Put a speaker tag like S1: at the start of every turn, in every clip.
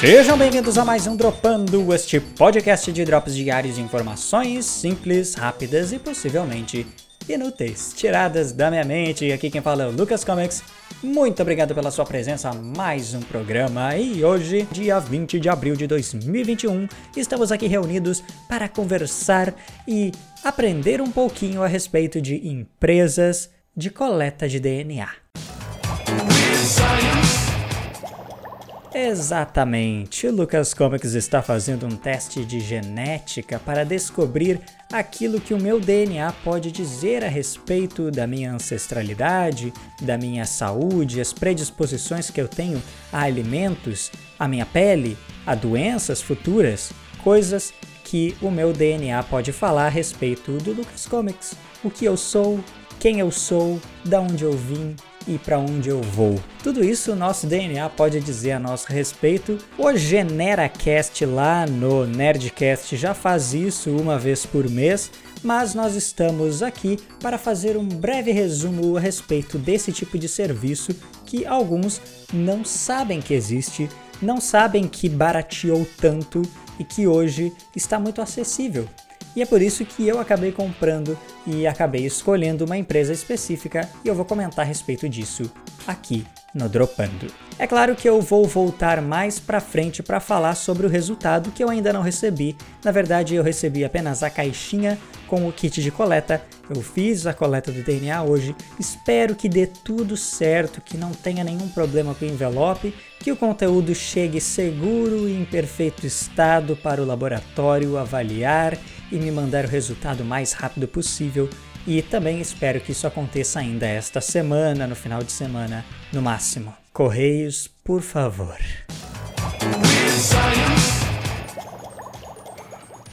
S1: Sejam bem-vindos a mais um Dropando, este podcast de drops diários de informações simples, rápidas e possivelmente inúteis, tiradas da minha mente. Aqui quem fala é o Lucas Comics. Muito obrigado pela sua presença a mais um programa. E hoje, dia 20 de abril de 2021, estamos aqui reunidos para conversar e aprender um pouquinho a respeito de empresas de coleta de DNA. Exatamente, o Lucas Comics está fazendo um teste de genética para descobrir aquilo que o meu DNA pode dizer a respeito da minha ancestralidade, da minha saúde, as predisposições que eu tenho a alimentos, a minha pele, a doenças futuras, coisas que o meu DNA pode falar a respeito do Lucas Comics, o que eu sou, quem eu sou, da onde eu vim, e para onde eu vou. Tudo isso o nosso DNA pode dizer a nosso respeito. O GeneraCast lá no Nerdcast já faz isso uma vez por mês, mas nós estamos aqui para fazer um breve resumo a respeito desse tipo de serviço que alguns não sabem que existe, não sabem que barateou tanto e que hoje está muito acessível. E é por isso que eu acabei comprando e acabei escolhendo uma empresa específica e eu vou comentar a respeito disso aqui no Dropando. É claro que eu vou voltar mais para frente para falar sobre o resultado que eu ainda não recebi. Na verdade, eu recebi apenas a caixinha com o kit de coleta. Eu fiz a coleta do DNA hoje. Espero que dê tudo certo, que não tenha nenhum problema com o envelope, que o conteúdo chegue seguro e em perfeito estado para o laboratório avaliar e me mandar o resultado o mais rápido possível. E também espero que isso aconteça ainda esta semana, no final de semana, no máximo. Correios, por favor.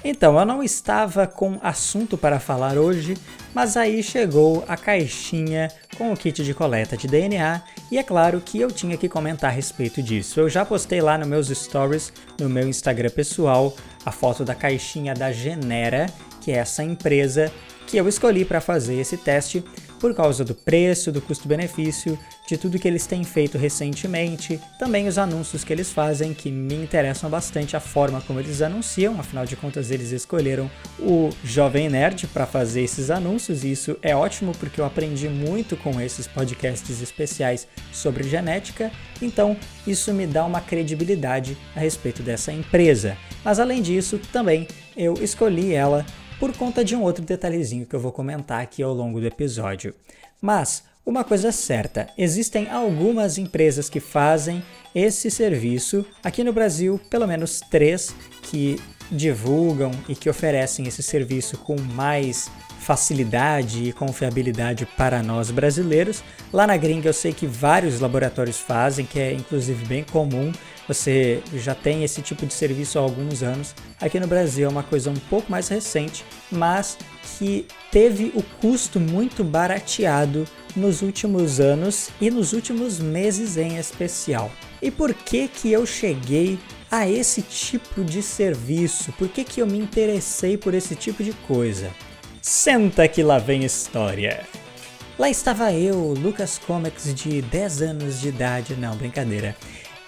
S1: Então, eu não estava com assunto para falar hoje, mas aí chegou a caixinha com o kit de coleta de DNA e é claro que eu tinha que comentar a respeito disso. Eu já postei lá nos meus stories, no meu Instagram pessoal, a foto da caixinha da Genera, que é essa empresa que eu escolhi para fazer esse teste por causa do preço, do custo-benefício, de tudo que eles têm feito recentemente, também os anúncios que eles fazem que me interessam bastante a forma como eles anunciam, afinal de contas eles escolheram o Jovem Nerd para fazer esses anúncios e isso é ótimo porque eu aprendi muito com esses podcasts especiais sobre genética, então isso me dá uma credibilidade a respeito dessa empresa. Mas além disso, também eu escolhi ela por conta de um outro detalhezinho que eu vou comentar aqui ao longo do episódio. Mas uma coisa é certa, existem algumas empresas que fazem esse serviço. Aqui no Brasil, pelo menos três que divulgam e que oferecem esse serviço com mais facilidade e confiabilidade para nós brasileiros. Lá na gringa eu sei que vários laboratórios fazem, que é inclusive bem comum. Você já tem esse tipo de serviço há alguns anos. Aqui no Brasil é uma coisa um pouco mais recente, mas que teve o custo muito barateado nos últimos anos e nos últimos meses em especial. E por que que eu cheguei a esse tipo de serviço? Por que que eu me interessei por esse tipo de coisa? Senta que lá vem história. Lá estava eu, Lucas Comics, de 10 anos de idade. Não, brincadeira.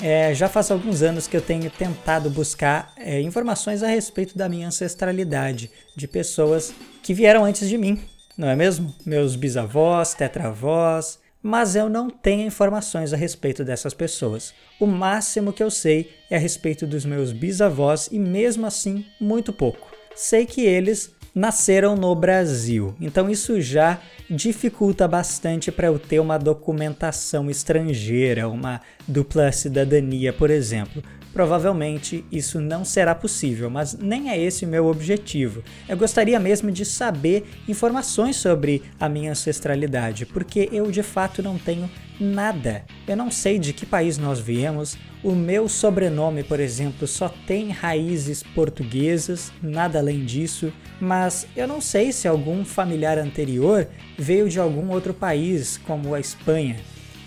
S1: É, já faz alguns anos que eu tenho tentado buscar é, informações a respeito da minha ancestralidade, de pessoas que vieram antes de mim, não é mesmo? Meus bisavós, tetravós, mas eu não tenho informações a respeito dessas pessoas. O máximo que eu sei é a respeito dos meus bisavós e mesmo assim muito pouco. Sei que eles nasceram no Brasil. Então isso já dificulta bastante para eu ter uma documentação estrangeira, uma dupla cidadania, por exemplo. Provavelmente isso não será possível, mas nem é esse o meu objetivo. Eu gostaria mesmo de saber informações sobre a minha ancestralidade, porque eu de fato não tenho nada. Eu não sei de que país nós viemos. O meu sobrenome, por exemplo, só tem raízes portuguesas, nada além disso. Mas eu não sei se algum familiar anterior veio de algum outro país, como a Espanha.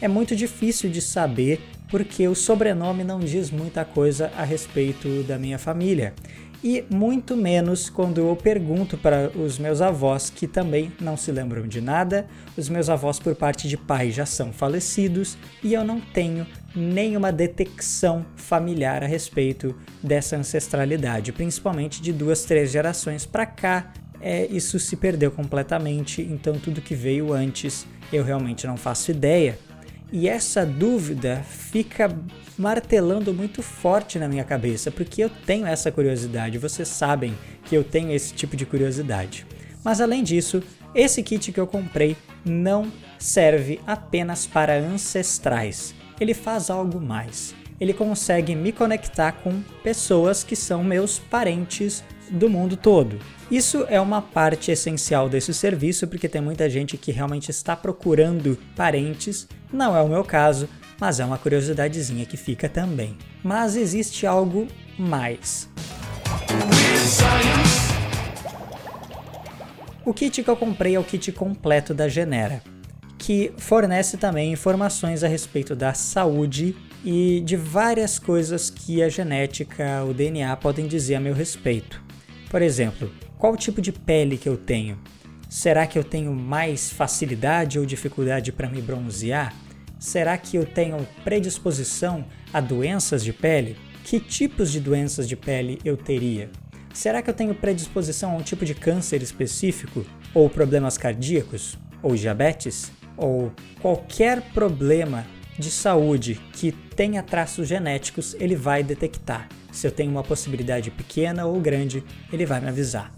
S1: É muito difícil de saber porque o sobrenome não diz muita coisa a respeito da minha família. e muito menos quando eu pergunto para os meus avós que também não se lembram de nada. Os meus avós, por parte de pai, já são falecidos e eu não tenho nenhuma detecção familiar a respeito dessa ancestralidade, principalmente de duas, três gerações para cá. É, isso se perdeu completamente, então tudo que veio antes eu realmente não faço ideia. E essa dúvida fica martelando muito forte na minha cabeça, porque eu tenho essa curiosidade, vocês sabem que eu tenho esse tipo de curiosidade. Mas além disso, esse kit que eu comprei não serve apenas para ancestrais. Ele faz algo mais. Ele consegue me conectar com pessoas que são meus parentes do mundo todo. Isso é uma parte essencial desse serviço porque tem muita gente que realmente está procurando parentes. Não é o meu caso, mas é uma curiosidadezinha que fica também. Mas existe algo mais. O kit que eu comprei é o kit completo da Genera, que fornece também informações a respeito da saúde e de várias coisas que a genética, o DNA podem dizer a meu respeito. Por exemplo, qual tipo de pele que eu tenho? Será que eu tenho mais facilidade ou dificuldade para me bronzear? Será que eu tenho predisposição a doenças de pele? Que tipos de doenças de pele eu teria? Será que eu tenho predisposição a um tipo de câncer específico? Ou problemas cardíacos? Ou diabetes? Ou qualquer problema de saúde que tenha traços genéticos, ele vai detectar. Se eu tenho uma possibilidade pequena ou grande, ele vai me avisar.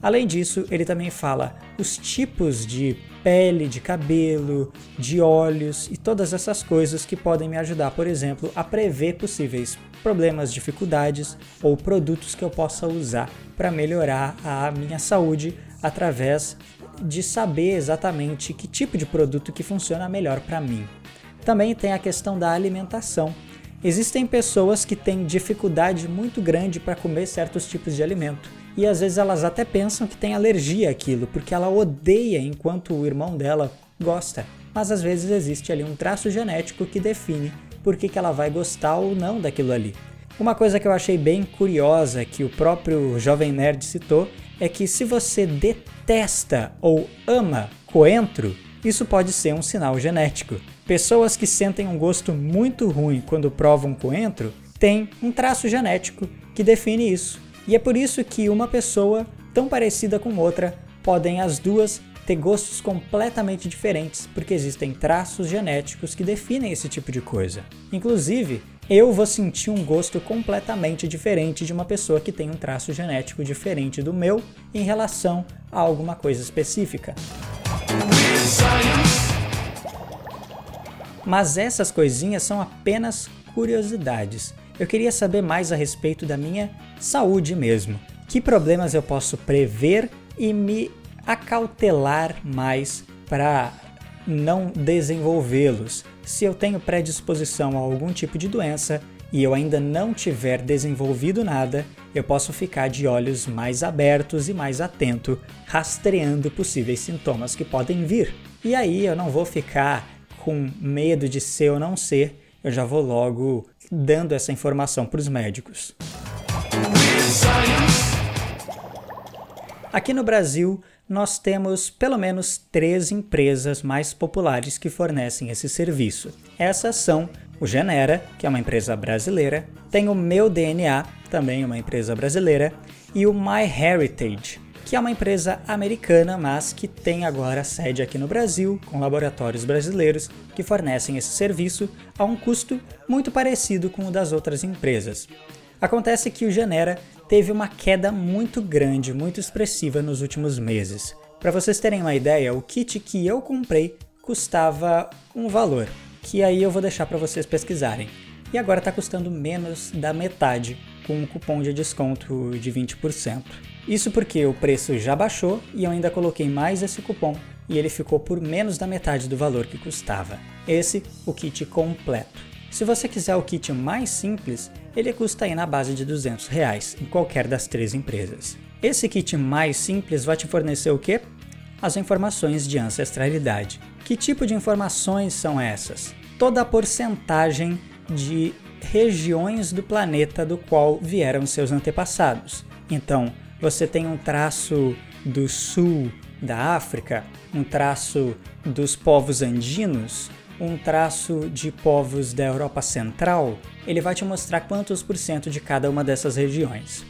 S1: Além disso, ele também fala os tipos de pele, de cabelo, de olhos e todas essas coisas que podem me ajudar, por exemplo, a prever possíveis problemas, dificuldades ou produtos que eu possa usar para melhorar a minha saúde através de saber exatamente que tipo de produto que funciona melhor para mim. Também tem a questão da alimentação. Existem pessoas que têm dificuldade muito grande para comer certos tipos de alimento e às vezes elas até pensam que tem alergia àquilo, porque ela odeia enquanto o irmão dela gosta. Mas às vezes existe ali um traço genético que define por que, que ela vai gostar ou não daquilo ali. Uma coisa que eu achei bem curiosa que o próprio Jovem Nerd citou é que se você detesta ou ama coentro, isso pode ser um sinal genético. Pessoas que sentem um gosto muito ruim quando provam coentro têm um traço genético que define isso. E é por isso que uma pessoa tão parecida com outra podem as duas ter gostos completamente diferentes, porque existem traços genéticos que definem esse tipo de coisa. Inclusive, eu vou sentir um gosto completamente diferente de uma pessoa que tem um traço genético diferente do meu em relação a alguma coisa específica. Mas essas coisinhas são apenas curiosidades eu queria saber mais a respeito da minha saúde mesmo. Que problemas eu posso prever e me acautelar mais para não desenvolvê-los? Se eu tenho predisposição a algum tipo de doença e eu ainda não tiver desenvolvido nada, eu posso ficar de olhos mais abertos e mais atento, rastreando possíveis sintomas que podem vir. E aí eu não vou ficar com medo de ser ou não ser, eu já vou logo dando essa informação para os médicos. Aqui no Brasil, nós temos pelo menos três empresas mais populares que fornecem esse serviço. Essas são o Genera, que é uma empresa brasileira, tem o Meu DNA, também uma empresa brasileira, e o MyHeritage, que é uma empresa americana, mas que tem agora sede aqui no Brasil, com laboratórios brasileiros que fornecem esse serviço a um custo muito parecido com o das outras empresas. Acontece que o Genera teve uma queda muito grande, muito expressiva nos últimos meses. Para vocês terem uma ideia, o kit que eu comprei custava um valor, que aí eu vou deixar para vocês pesquisarem. E agora está custando menos da metade, com um cupom de desconto de 20%. Isso porque o preço já baixou e eu ainda coloquei mais esse cupom e ele ficou por menos da metade do valor que custava. Esse, o kit completo. Se você quiser o kit mais simples, ele custa aí na base de 200 reais em qualquer das três empresas. Esse kit mais simples vai te fornecer o quê? As informações de ancestralidade. Que tipo de informações são essas? Toda a porcentagem de regiões do planeta do qual vieram seus antepassados Então, você tem um traço do sul da África, um traço dos povos andinos, um traço de povos da Europa Central, ele vai te mostrar quantos por cento de cada uma dessas regiões.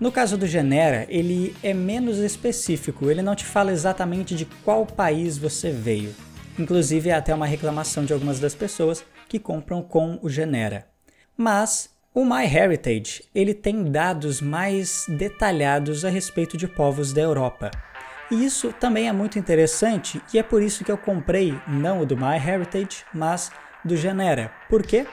S1: No caso do Genera, ele é menos específico, ele não te fala exatamente de qual país você veio. Inclusive, é até uma reclamação de algumas das pessoas que compram com o Genera. Mas o MyHeritage, ele tem dados mais detalhados a respeito de povos da Europa. E isso também é muito interessante e é por isso que eu comprei não o do MyHeritage, mas do Genera. Por quê?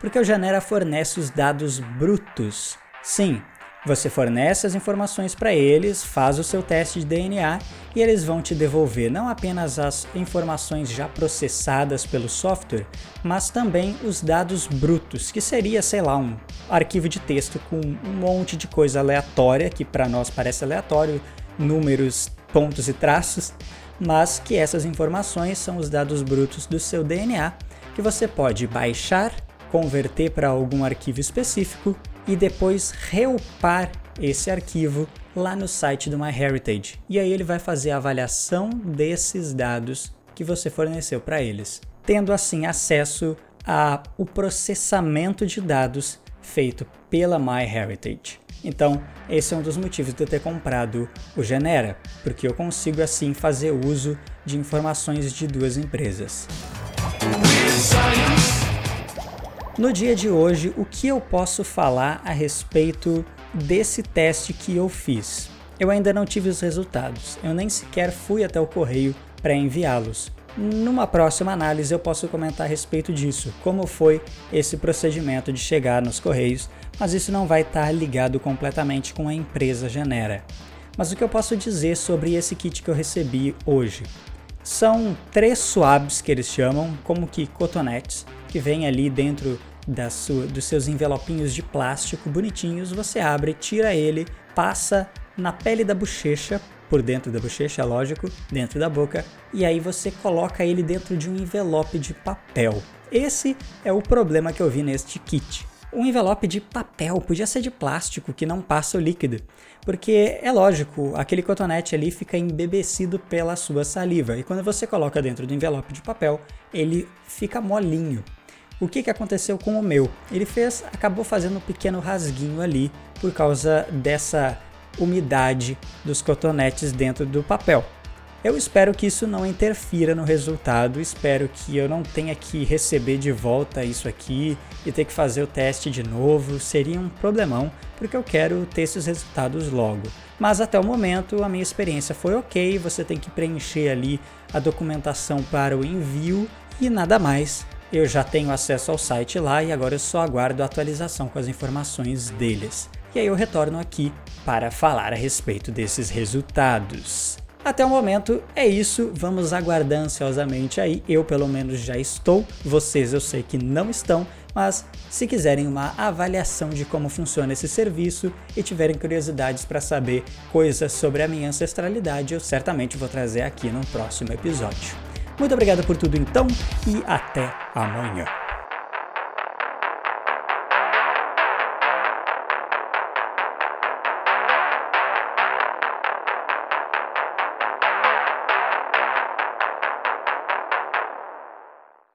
S1: Porque o Genera fornece os dados brutos. Sim, você fornece as informações para eles, faz o seu teste de DNA e eles vão te devolver não apenas as informações já processadas pelo software, mas também os dados brutos, que seria, sei lá, um arquivo de texto com um monte de coisa aleatória, que para nós parece aleatório, números, pontos e traços, mas que essas informações são os dados brutos do seu DNA que você pode baixar, converter para algum arquivo específico e depois reupar esse arquivo lá no site do MyHeritage. E aí ele vai fazer a avaliação desses dados que você forneceu para eles, tendo assim acesso ao processamento de dados feito pela MyHeritage. Então, esse é um dos motivos de eu ter comprado o Genera, porque eu consigo assim fazer uso de informações de duas empresas. No dia de hoje, o que eu posso falar a respeito desse teste que eu fiz? Eu ainda não tive os resultados, eu nem sequer fui até o correio para enviá-los. Numa próxima análise eu posso comentar a respeito disso, como foi esse procedimento de chegar nos correios, mas isso não vai estar ligado completamente com a empresa Genera. Mas o que eu posso dizer sobre esse kit que eu recebi hoje? São três swabs que eles chamam, como que cotonetes, que vem ali dentro sua, dos seus envelopinhos de plástico bonitinhos, você abre, tira ele, passa na pele da bochecha, por dentro da bochecha, lógico, dentro da boca, e aí você coloca ele dentro de um envelope de papel. Esse é o problema que eu vi neste kit. Um envelope de papel, podia ser de plástico que não passa o líquido, porque é lógico, aquele cotonete ali fica embebecido pela sua saliva, e quando você coloca dentro do envelope de papel, ele fica molinho. O que, que aconteceu com o meu? Ele fez, acabou fazendo um pequeno rasguinho ali por causa dessa umidade dos cotonetes dentro do papel. Eu espero que isso não interfira no resultado, espero que eu não tenha que receber de volta isso aqui e ter que fazer o teste de novo, seria um problemão, porque eu quero ter esses resultados logo. Mas até o momento a minha experiência foi ok, você tem que preencher ali a documentação para o envio e nada mais eu já tenho acesso ao site lá e agora eu só aguardo a atualização com as informações deles. E aí eu retorno aqui para falar a respeito desses resultados. Até o momento é isso, vamos aguardar ansiosamente aí. Eu pelo menos já estou, vocês eu sei que não estão, mas se quiserem uma avaliação de como funciona esse serviço e tiverem curiosidades para saber coisas sobre a minha ancestralidade, eu certamente vou trazer aqui no próximo episódio. Muito obrigado por tudo então e até amanhã.